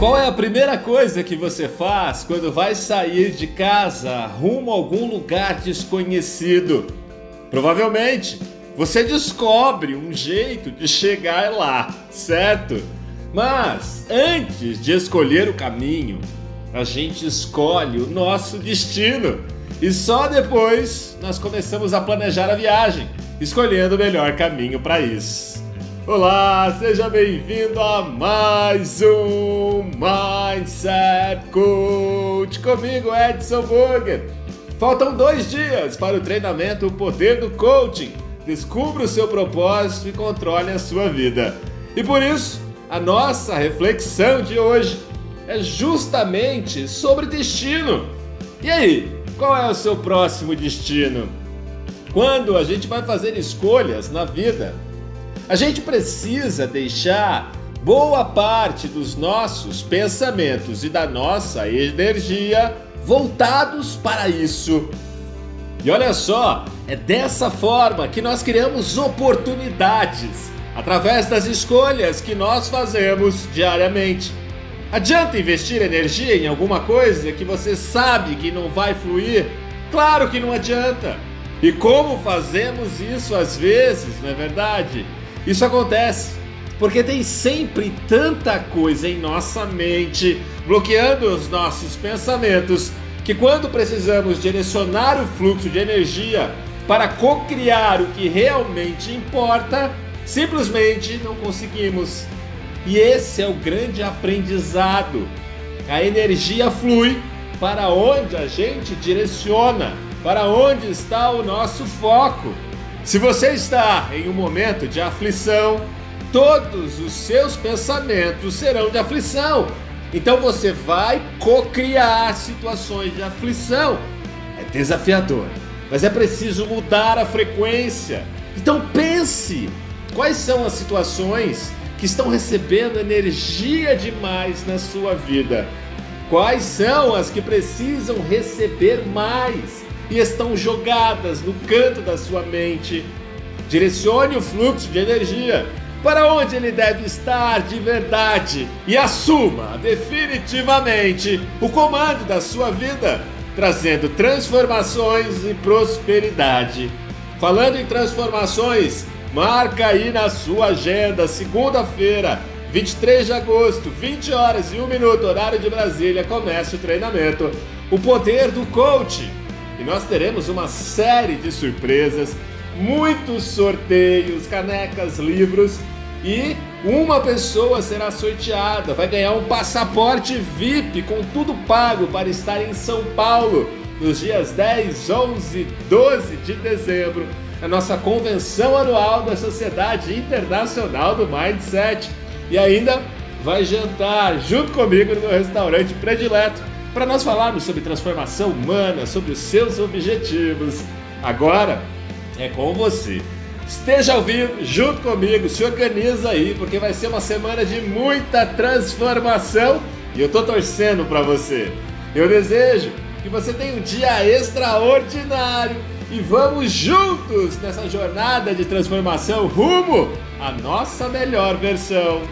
Qual é a primeira coisa que você faz quando vai sair de casa rumo a algum lugar desconhecido? Provavelmente você descobre um jeito de chegar lá, certo? Mas antes de escolher o caminho, a gente escolhe o nosso destino. E só depois nós começamos a planejar a viagem, escolhendo o melhor caminho para isso. Olá, seja bem-vindo a mais um Mindset Coach comigo, Edson Burger. Faltam dois dias para o treinamento O Poder do Coaching. Descubra o seu propósito e controle a sua vida. E por isso, a nossa reflexão de hoje é justamente sobre destino. E aí, qual é o seu próximo destino? Quando a gente vai fazer escolhas na vida, a gente precisa deixar boa parte dos nossos pensamentos e da nossa energia voltados para isso. E olha só, é dessa forma que nós criamos oportunidades através das escolhas que nós fazemos diariamente. Adianta investir energia em alguma coisa que você sabe que não vai fluir? Claro que não adianta. E como fazemos isso às vezes, não é verdade? Isso acontece porque tem sempre tanta coisa em nossa mente bloqueando os nossos pensamentos que quando precisamos direcionar o fluxo de energia para co-criar o que realmente importa, simplesmente não conseguimos. E esse é o grande aprendizado. A energia flui para onde a gente direciona, para onde está o nosso foco. Se você está em um momento de aflição, todos os seus pensamentos serão de aflição. Então você vai co-criar situações de aflição. É desafiador, mas é preciso mudar a frequência. Então pense quais são as situações que estão recebendo energia demais na sua vida. Quais são as que precisam receber mais? E estão jogadas no canto da sua mente. Direcione o fluxo de energia para onde ele deve estar de verdade e assuma definitivamente o comando da sua vida, trazendo transformações e prosperidade. Falando em transformações, marca aí na sua agenda, segunda-feira, 23 de agosto, 20 horas e 1 minuto, horário de Brasília, começa o treinamento. O poder do coach e nós teremos uma série de surpresas, muitos sorteios, canecas, livros e uma pessoa será sorteada, vai ganhar um passaporte VIP com tudo pago para estar em São Paulo nos dias 10, 11 12 de dezembro, a nossa convenção anual da Sociedade Internacional do Mindset. E ainda vai jantar junto comigo no meu restaurante predileto para nós falarmos sobre transformação humana, sobre os seus objetivos. Agora é com você. Esteja ao vivo, junto comigo, se organiza aí, porque vai ser uma semana de muita transformação e eu tô torcendo para você. Eu desejo que você tenha um dia extraordinário e vamos juntos nessa jornada de transformação rumo à nossa melhor versão.